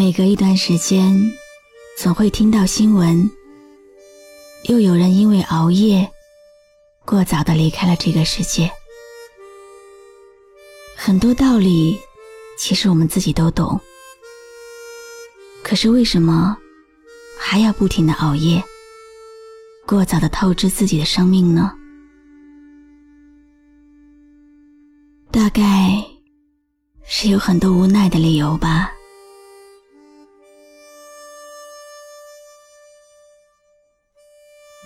每隔一段时间，总会听到新闻，又有人因为熬夜，过早的离开了这个世界。很多道理，其实我们自己都懂，可是为什么还要不停的熬夜，过早的透支自己的生命呢？大概是有很多无奈的理由吧。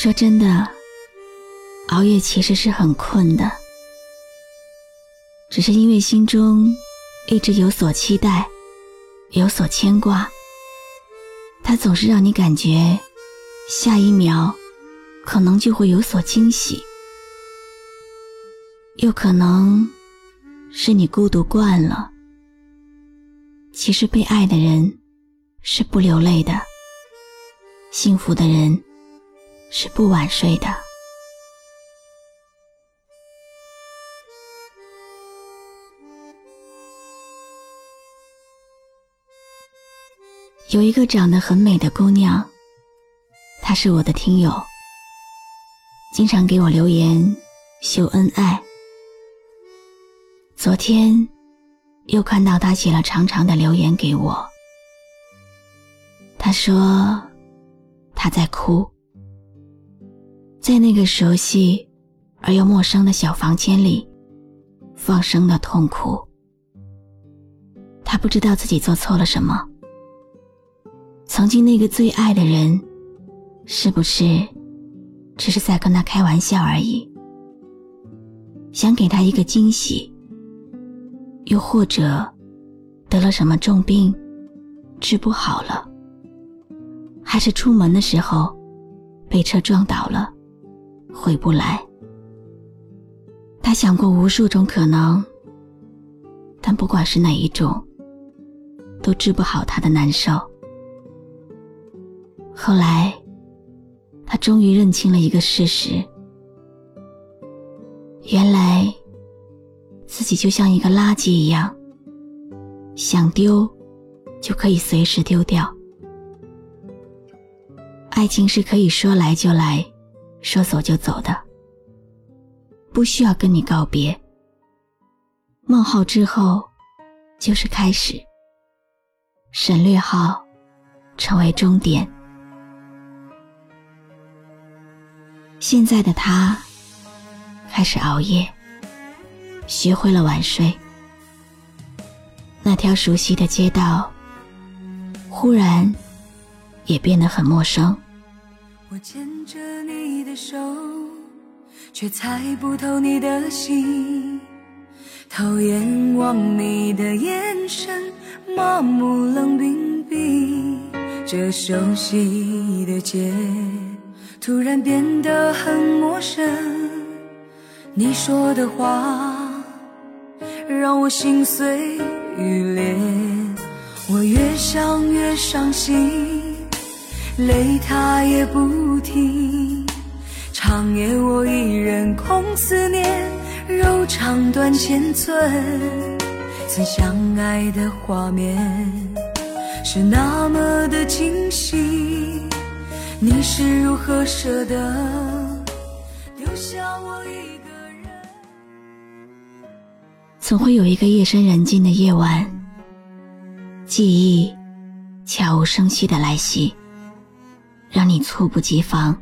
说真的，熬夜其实是很困的，只是因为心中一直有所期待，有所牵挂，它总是让你感觉下一秒可能就会有所惊喜，又可能是你孤独惯了。其实被爱的人是不流泪的，幸福的人。是不晚睡的。有一个长得很美的姑娘，她是我的听友，经常给我留言秀恩爱。昨天又看到她写了长长的留言给我，她说她在哭。在那个熟悉而又陌生的小房间里，放声的痛哭。他不知道自己做错了什么。曾经那个最爱的人，是不是只是在跟他开玩笑而已？想给他一个惊喜，又或者得了什么重病，治不好了，还是出门的时候被车撞倒了？回不来。他想过无数种可能，但不管是哪一种，都治不好他的难受。后来，他终于认清了一个事实：原来自己就像一个垃圾一样，想丢就可以随时丢掉。爱情是可以说来就来。说走就走的，不需要跟你告别。冒号之后就是开始，省略号成为终点。现在的他开始熬夜，学会了晚睡。那条熟悉的街道，忽然也变得很陌生。我牵着你的手，却猜不透你的心。偷眼望你的眼神，麻木冷冰冰。这熟悉的街，突然变得很陌生。你说的话，让我心碎欲裂。我越想越伤心。泪它也不停，长夜我一人空思念，柔肠断千寸。曾相爱的画面是那么的清晰，你是如何舍得留下我一个人？总会有一个夜深人静的夜晚，记忆悄无声息的来袭。让你猝不及防。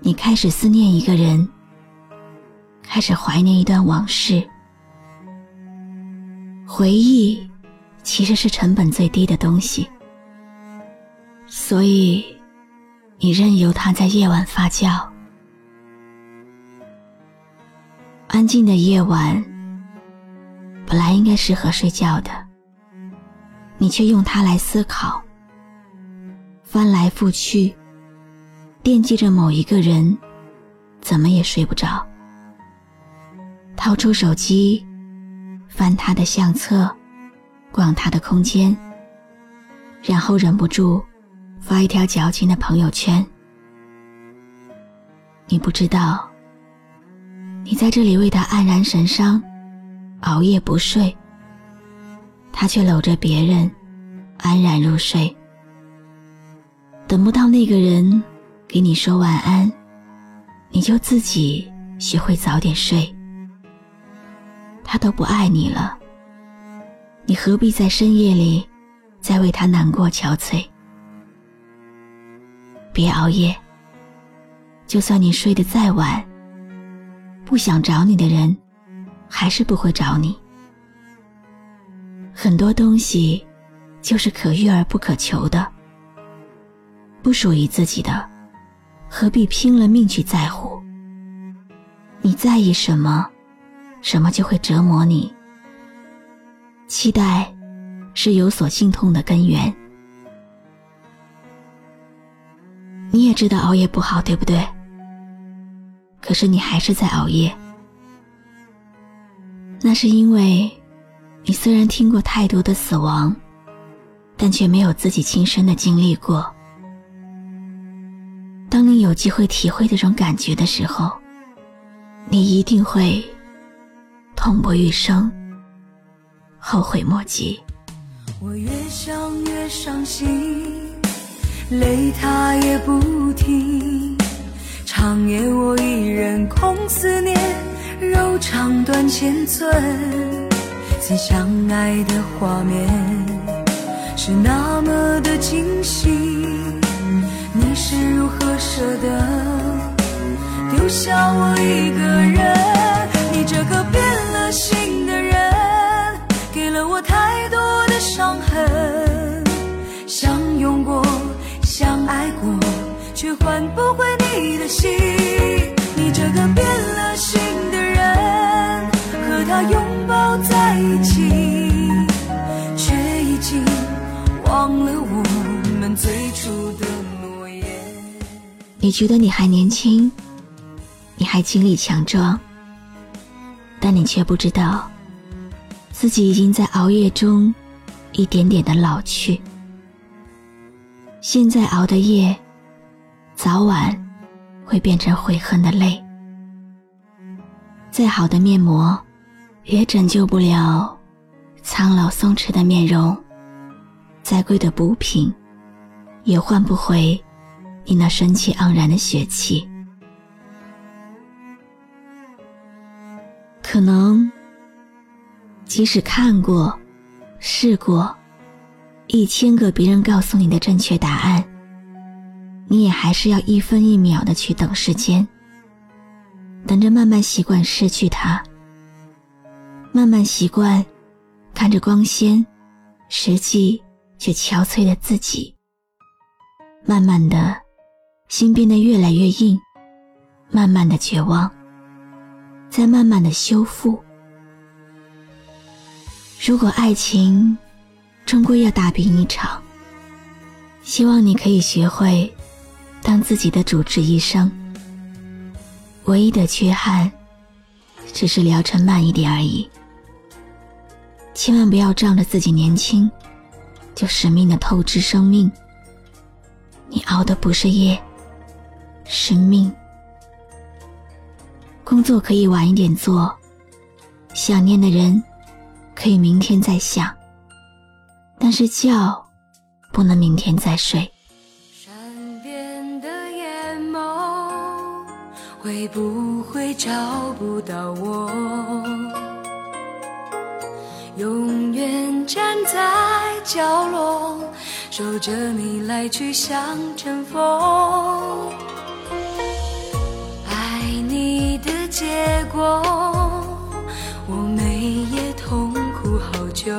你开始思念一个人，开始怀念一段往事。回忆其实是成本最低的东西，所以你任由它在夜晚发酵。安静的夜晚本来应该适合睡觉的，你却用它来思考，翻来覆去，惦记着某一个人，怎么也睡不着。掏出手机，翻他的相册，逛他的空间，然后忍不住发一条矫情的朋友圈。你不知道。你在这里为他黯然神伤，熬夜不睡，他却搂着别人安然入睡。等不到那个人给你说晚安，你就自己学会早点睡。他都不爱你了，你何必在深夜里再为他难过憔悴？别熬夜，就算你睡得再晚。不想找你的人，还是不会找你。很多东西，就是可遇而不可求的，不属于自己的，何必拼了命去在乎？你在意什么，什么就会折磨你。期待，是有所心痛的根源。你也知道熬夜不好，对不对？可是你还是在熬夜，那是因为，你虽然听过太多的死亡，但却没有自己亲身的经历过。当你有机会体会这种感觉的时候，你一定会痛不欲生，后悔莫及。我越想越伤心，泪它也不停。长夜我一人空思念，柔肠断千寸。曾相爱的画面是那么的惊喜，是如何舍得丢下我一个人？你这个变了心的人，给了我太多的伤痕。相拥过，相爱过，却换不回。你的心，你这个变了心的人，和他拥抱在一起，你觉得你还年轻，你还精力强壮，但你却不知道，自己已经在熬夜中一点点的老去。现在熬的夜，早晚。会变成悔恨的泪。再好的面膜，也拯救不了苍老松弛的面容；再贵的补品，也换不回你那生气盎然的血气。可能，即使看过、试过一千个别人告诉你的正确答案。你也还是要一分一秒的去等时间，等着慢慢习惯失去它，慢慢习惯看着光鲜，实际却憔悴的自己。慢慢的，心变得越来越硬，慢慢的绝望，再慢慢的修复。如果爱情终归要大病一场，希望你可以学会。当自己的主治医生，唯一的缺憾，只是疗程慢一点而已。千万不要仗着自己年轻，就使命的透支生命。你熬的不是夜，是命。工作可以晚一点做，想念的人可以明天再想，但是觉不能明天再睡。善变的眼眸会不会找不到我？永远站在角落，守着你来去像阵风。结果，我每夜痛苦好久。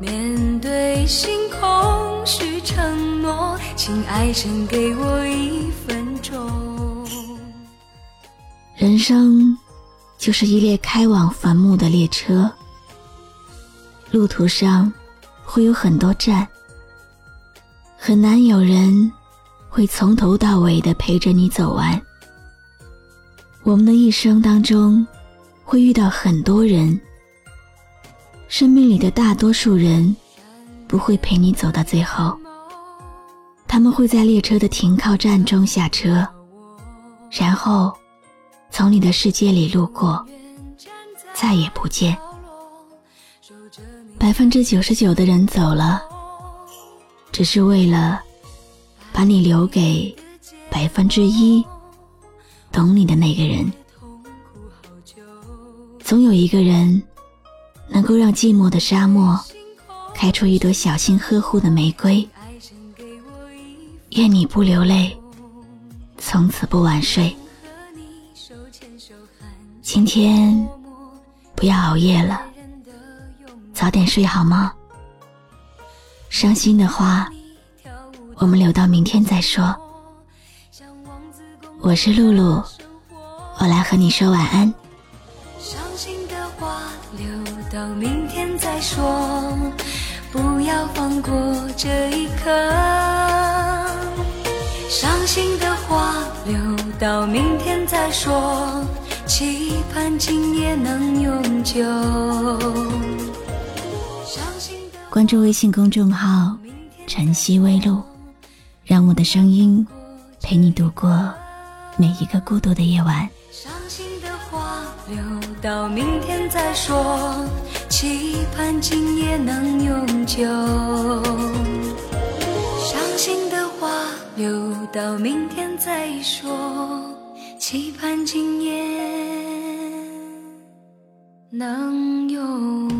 面对星空许承诺，请爱神给我一分钟。人生就是一列开往坟墓的列车。路途上会有很多站，很难有人会从头到尾的陪着你走完。我们的一生当中会遇到很多人，生命里的大多数人不会陪你走到最后，他们会在列车的停靠站中下车，然后从你的世界里路过，再也不见。百分之九十九的人走了，只是为了把你留给百分之一懂你的那个人。总有一个人能够让寂寞的沙漠开出一朵小心呵护的玫瑰。愿你不流泪，从此不晚睡。今天不要熬夜了。早点睡好吗？伤心的话，我们留到明天再说。我是露露，我来和你说晚安。伤心的话留到明天再说，不要放过这一刻。伤心的话留到明天再说，期盼今夜能永久。关注微信公众号“晨曦微露”，让我的声音陪你度过每一个孤独的夜晚。伤心的话留到明天再说，期盼今夜能永久。伤心的话留到明天再说，期盼今夜能永。